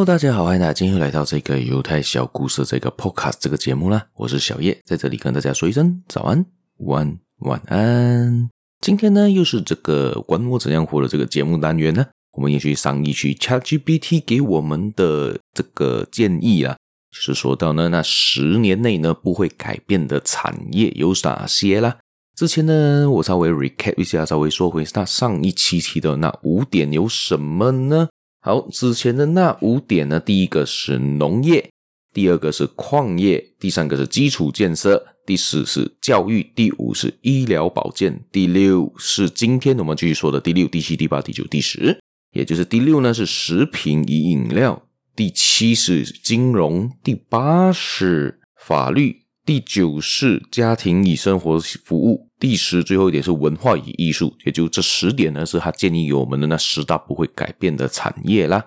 Hello，大家好，欢迎大家今天又来到这个犹太小故事这个 Podcast 这个节目啦。我是小叶，在这里跟大家说一声早安、午安、晚安。今天呢，又是这个管我怎样活的这个节目单元呢。我们也去上一期 ChatGPT 给我们的这个建议啊，就是说到呢，那十年内呢不会改变的产业有哪些啦？之前呢，我稍微 recap 一下，稍微说回那上一期提的那五点有什么呢？好，之前的那五点呢，第一个是农业，第二个是矿业，第三个是基础建设，第四是教育，第五是医疗保健，第六是今天我们继续说的第六、第七、第八、第九、第十，也就是第六呢是食品与饮料，第七是金融，第八是法律。第九是家庭与生活服务，第十最后一点是文化与艺术，也就这十点呢，是他建议给我们的那十大不会改变的产业啦。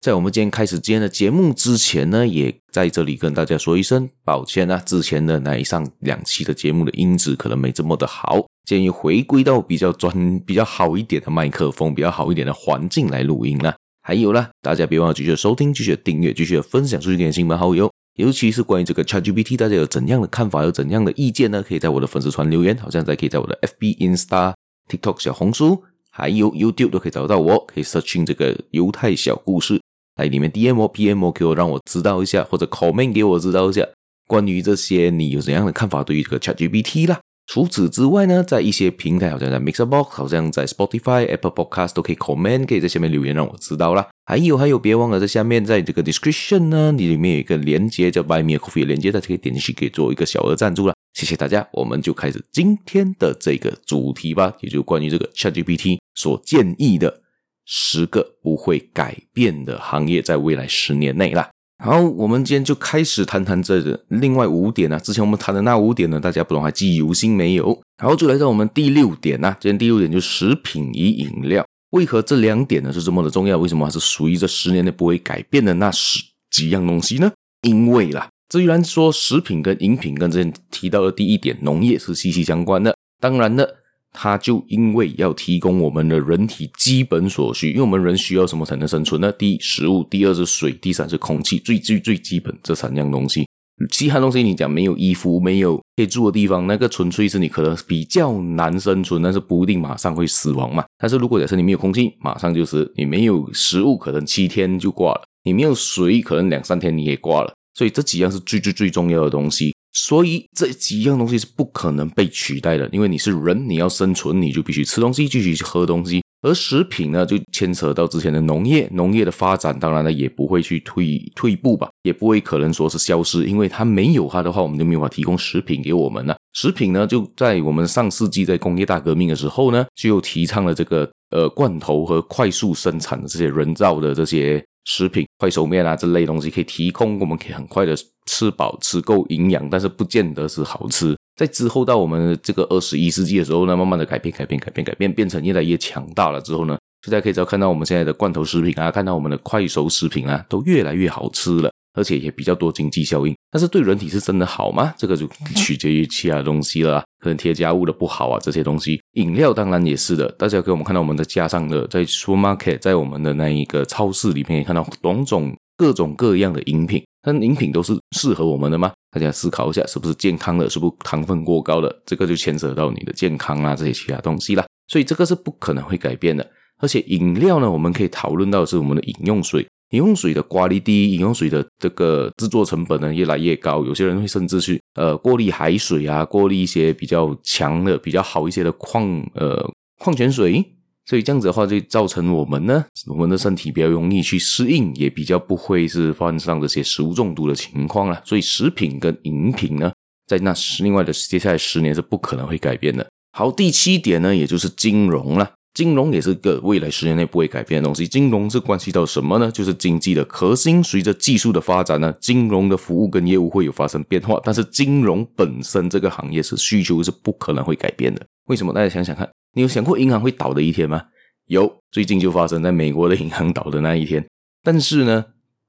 在我们今天开始今天的节目之前呢，也在这里跟大家说一声抱歉啊，之前的那一上两期的节目的音质可能没这么的好，建议回归到比较专、比较好一点的麦克风，比较好一点的环境来录音啦。还有啦，大家别忘了继续收听、继续订阅、继续分享出去给亲朋好友。尤其是关于这个 ChatGPT，大家有怎样的看法，有怎样的意见呢？可以在我的粉丝团留言，好像在可以在我的 FB、Insta、TikTok、小红书，还有 YouTube 都可以找到我。可以 searching 这个犹太小故事，来里面 DM 我、PM 我，给我让我知道一下，或者 comment 给我知道一下，关于这些你有怎样的看法？对于这个 ChatGPT 啦。除此之外呢，在一些平台，好像在 Mixerbox，好像在 Spotify、Apple Podcast 都可以 comment，可以在下面留言让我知道啦。还有还有，别忘了在下面，在这个 description 呢，你里面有一个连接叫 Buy Me a Coffee 的连接，大家可以点进去，可以做一个小额赞助啦。谢谢大家，我们就开始今天的这个主题吧，也就是关于这个 ChatGPT 所建议的十个不会改变的行业，在未来十年内啦。好，我们今天就开始谈谈这个另外五点啊。之前我们谈的那五点呢，大家不懂还记忆犹新没有？好，就来到我们第六点啊。今天第六点就是食品与饮料。为何这两点呢是这么的重要？为什么还是属于这十年内不会改变的那十几样东西呢？因为啦，虽然说食品跟饮品跟之前提到的第一点农业是息息相关的，当然了。它就因为要提供我们的人体基本所需，因为我们人需要什么才能生存呢？第一，食物；第二是水；第三是空气，最最最基本这三样东西。其他东西你讲没有衣服，没有可以住的地方，那个纯粹是你可能比较难生存，但是不一定马上会死亡嘛。但是如果假设你没有空气，马上就是你没有食物，可能七天就挂了；你没有水，可能两三天你也挂了。所以这几样是最最最重要的东西。所以这几样东西是不可能被取代的，因为你是人，你要生存，你就必须吃东西，继续去喝东西。而食品呢，就牵扯到之前的农业，农业的发展，当然呢也不会去退退步吧，也不会可能说是消失，因为它没有它的话，我们就没有办法提供食品给我们了。食品呢，就在我们上世纪在工业大革命的时候呢，就提倡了这个呃罐头和快速生产的这些人造的这些。食品、快手面啊，这类东西可以提供，我们可以很快的吃饱、吃够营养，但是不见得是好吃。在之后到我们这个二十一世纪的时候呢，慢慢的改变、改变、改变、改变，变成越来越强大了之后呢，大家可以只要看到我们现在的罐头食品啊，看到我们的快熟食品啊，都越来越好吃了。而且也比较多经济效应，但是对人体是真的好吗？这个就取决于其他东西了，可能添加物的不好啊，这些东西。饮料当然也是的，大家给我们看到我们的架上的在 supermarket，在我们的那一个超市里面也看到种种各种各样的饮品，但饮品都是适合我们的吗？大家思考一下，是不是健康的？是不是糖分过高的？这个就牵扯到你的健康啊，这些其他东西啦。所以这个是不可能会改变的。而且饮料呢，我们可以讨论到的是我们的饮用水。饮用水的挂率低，饮用水的这个制作成本呢越来越高。有些人会甚至去呃过滤海水啊，过滤一些比较强的、比较好一些的矿呃矿泉水。所以这样子的话，就造成我们呢，我们的身体比较容易去适应，也比较不会是患上这些食物中毒的情况了。所以食品跟饮品呢，在那十另外的接下来十年是不可能会改变的。好，第七点呢，也就是金融了。金融也是个未来十年内不会改变的东西。金融是关系到什么呢？就是经济的核心。随着技术的发展呢，金融的服务跟业务会有发生变化。但是金融本身这个行业是需求是不可能会改变的。为什么？大家想想看，你有想过银行会倒的一天吗？有，最近就发生在美国的银行倒的那一天。但是呢，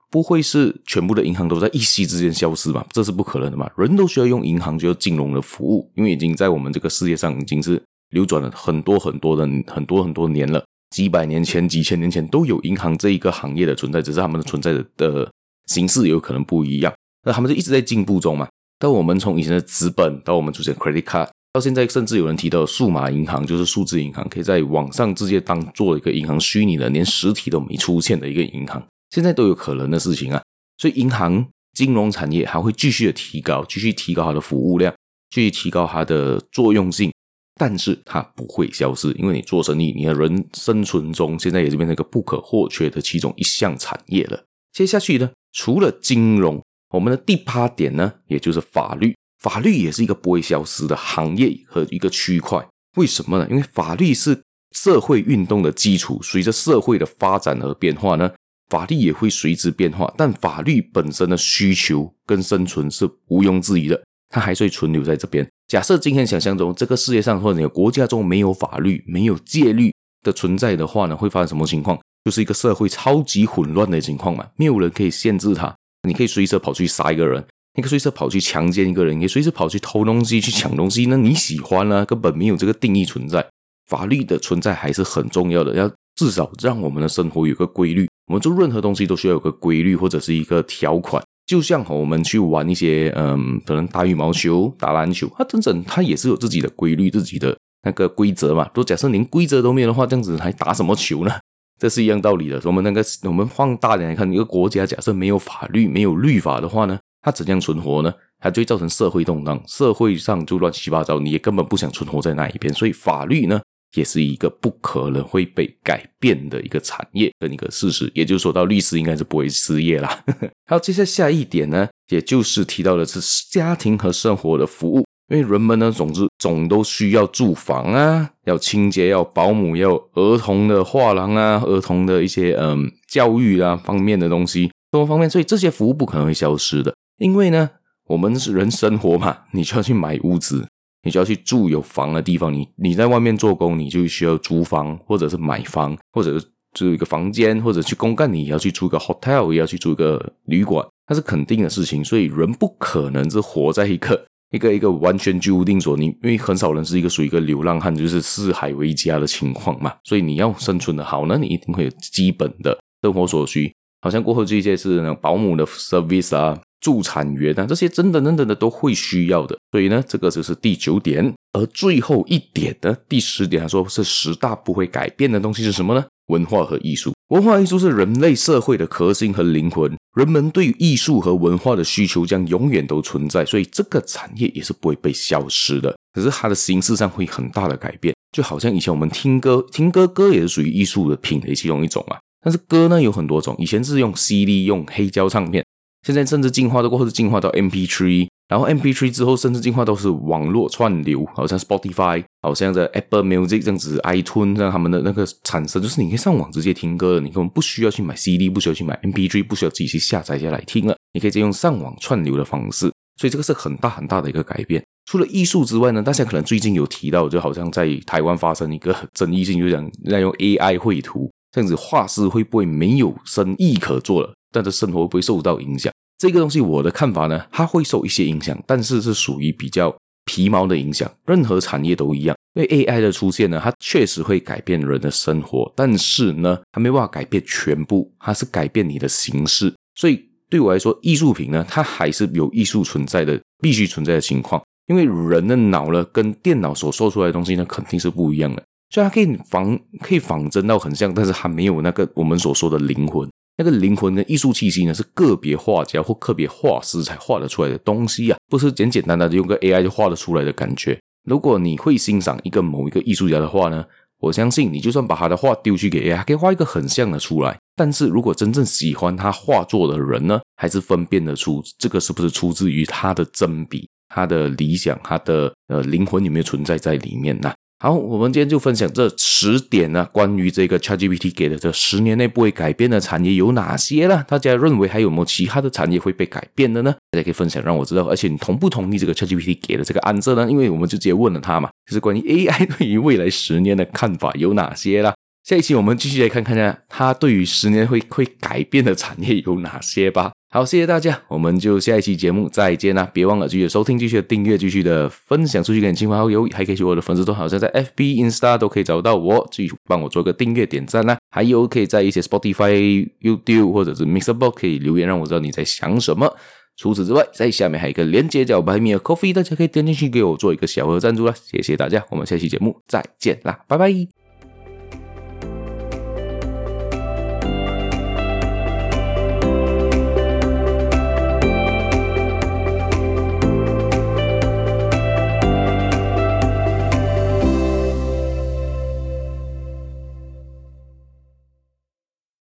不会是全部的银行都在一夕之间消失吧？这是不可能的嘛。人都需要用银行，就要金融的服务，因为已经在我们这个世界上已经是。流转了很多很多的很多很多年了，几百年前、几千年前都有银行这一个行业的存在，只是他们的存在的的形式有可能不一样。那他们就一直在进步中嘛。但我们从以前的资本，到我们出现 credit card，到现在甚至有人提到数码银行，就是数字银行，可以在网上直接当做一个银行，虚拟的，连实体都没出现的一个银行，现在都有可能的事情啊。所以银行金融产业还会继续的提高，继续提高它的服务量，继续提高它的作用性，但是它不会消失，因为你做生意，你的人生存中，现在也是变成一个不可或缺的其中一项产业了。接下去呢，除了金融。我们的第八点呢，也就是法律，法律也是一个不会消失的行业和一个区块。为什么呢？因为法律是社会运动的基础，随着社会的发展而变化呢，法律也会随之变化。但法律本身的需求跟生存是毋庸置疑的，它还是会存留在这边。假设今天想象中这个世界上或者你国家中没有法律、没有戒律的存在的话呢，会发生什么情况？就是一个社会超级混乱的情况嘛，没有人可以限制它。你可以随时跑去杀一个人，你可以随时跑去强奸一个人，也随时跑去偷东西、去抢东西。那你喜欢呢？根本没有这个定义存在。法律的存在还是很重要的，要至少让我们的生活有个规律。我们做任何东西都需要有个规律或者是一个条款。就像我们去玩一些，嗯，可能打羽毛球、打篮球，它真正它也是有自己的规律、自己的那个规则嘛。都假设连规则都没有的话，这样子还打什么球呢？这是一样道理的。我们那个，我们放大点来看，一个国家假设没有法律、没有律法的话呢，它怎样存活呢？它就会造成社会动荡，社会上就乱七八糟，你也根本不想存活在那一边。所以法律呢，也是一个不可能会被改变的一个产业跟一个事实。也就是说到律师应该是不会失业啦。好，接下下一点呢，也就是提到的是家庭和生活的服务。因为人们呢，总之总都需要住房啊，要清洁，要保姆，要儿童的画廊啊，儿童的一些嗯教育啊方面的东西，多方面，所以这些服务不可能会消失的。因为呢，我们是人生活嘛，你就要去买屋子，你就要去住有房的地方。你你在外面做工，你就需要租房，或者是买房，或者是租一个房间，或者去公干，你要去租一个 hotel，也要去租一个旅馆，那是肯定的事情。所以人不可能是活在一个。一个一个完全居无定所你，因为很少人是一个属于一个流浪汉，就是四海为家的情况嘛，所以你要生存的好呢，你一定会有基本的生活所需。好像过后这些是保姆的 service 啊、助产员啊，这些真的等等的都会需要的。所以呢，这个就是第九点，而最后一点呢，第十点，他说是十大不会改变的东西是什么呢？文化和艺术，文化艺术是人类社会的核心和灵魂。人们对于艺术和文化的需求将永远都存在，所以这个产业也是不会被消失的。可是它的形式上会很大的改变，就好像以前我们听歌，听歌歌也是属于艺术的品类其中一种嘛。但是歌呢有很多种，以前是用 CD 用黑胶唱片，现在甚至进化到过后是进化到 MP3。然后 MP3 之后，甚至进化到是网络串流，好像 Spotify，好像在 Apple Music 这样子，iTunes 这样他们的那个产生，就是你可以上网直接听歌，你根本不需要去买 CD，不需要去买 MP3，不需要自己去下载下来听了，你可以直接用上网串流的方式，所以这个是很大很大的一个改变。除了艺术之外呢，大家可能最近有提到，就好像在台湾发生一个争议性，就讲在用 AI 绘图，这样子画师会不会没有生意可做了？但是生活会不会受到影响？这个东西我的看法呢，它会受一些影响，但是是属于比较皮毛的影响。任何产业都一样，因为 AI 的出现呢，它确实会改变人的生活，但是呢，它没办法改变全部，它是改变你的形式。所以对我来说，艺术品呢，它还是有艺术存在的，必须存在的情况。因为人的脑呢，跟电脑所说出来的东西呢，肯定是不一样的。所以它可以仿，可以仿真到很像，但是它没有那个我们所说的灵魂。那个灵魂跟艺术气息呢，是个别画家或个别画师才画得出来的东西、啊，不是简简单单的用个 AI 就画得出来的感觉。如果你会欣赏一个某一个艺术家的话呢，我相信你就算把他的画丢去给 AI，可以画一个很像的出来。但是如果真正喜欢他画作的人呢，还是分辨得出这个是不是出自于他的真笔、他的理想、他的呃灵魂有没有存在在里面呢、好，我们今天就分享这十点呢，关于这个 ChatGPT 给的这十年内不会改变的产业有哪些呢？大家认为还有没有其他的产业会被改变的呢？大家可以分享让我知道，而且你同不同意这个 ChatGPT 给的这个 answer 呢？因为我们就直接问了他嘛，就是关于 AI 对于未来十年的看法有哪些啦？下一期我们继续来看看呢，他对于十年会会改变的产业有哪些吧。好，谢谢大家，我们就下一期节目再见啦！别忘了继续收听、继续的订阅、继续的分享出去给你亲朋好友，还可以去我的粉丝团，好像在 FB、Insta 都可以找到我，继续帮我做个订阅、点赞啦。还有可以在一些 Spotify、YouTube 或者是 Mixerbox 可以留言，让我知道你在想什么。除此之外，在下面还有一个链接叫 Buy Me a Coffee，大家可以点进去给我做一个小额赞助啦。谢谢大家，我们下期节目再见啦，拜拜。